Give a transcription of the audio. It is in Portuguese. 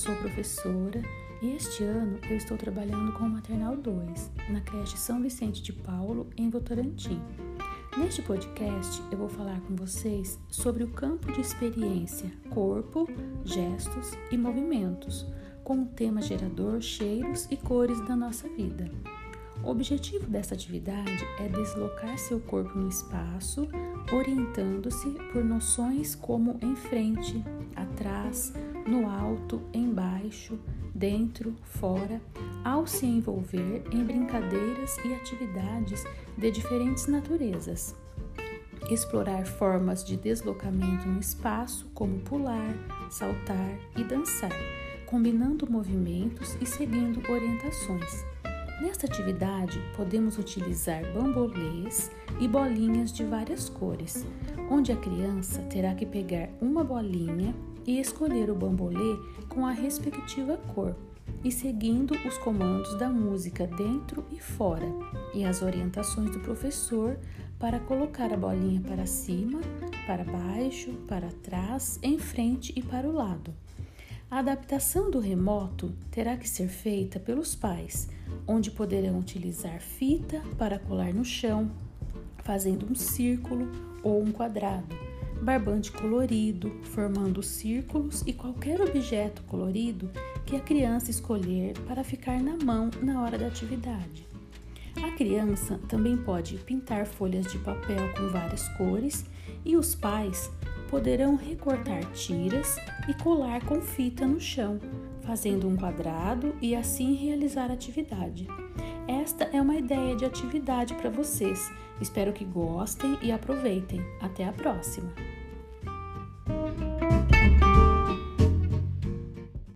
sou professora e este ano eu estou trabalhando com o Maternal 2, na creche São Vicente de Paulo, em Votorantim. Neste podcast eu vou falar com vocês sobre o campo de experiência corpo, gestos e movimentos, com o tema gerador, cheiros e cores da nossa vida. O objetivo dessa atividade é deslocar seu corpo no espaço, orientando-se por noções como em frente, atrás, no alto, embaixo, dentro, fora, ao se envolver em brincadeiras e atividades de diferentes naturezas. Explorar formas de deslocamento no espaço, como pular, saltar e dançar, combinando movimentos e seguindo orientações. Nesta atividade, podemos utilizar bambolês e bolinhas de várias cores, onde a criança terá que pegar uma bolinha e escolher o bambolê com a respectiva cor e seguindo os comandos da música dentro e fora e as orientações do professor para colocar a bolinha para cima, para baixo, para trás, em frente e para o lado. A adaptação do remoto terá que ser feita pelos pais, onde poderão utilizar fita para colar no chão, fazendo um círculo ou um quadrado, barbante colorido, formando círculos e qualquer objeto colorido que a criança escolher para ficar na mão na hora da atividade. A criança também pode pintar folhas de papel com várias cores e os pais poderão recortar tiras e colar com fita no chão, fazendo um quadrado e assim realizar a atividade. Esta é uma ideia de atividade para vocês. Espero que gostem e aproveitem. Até a próxima!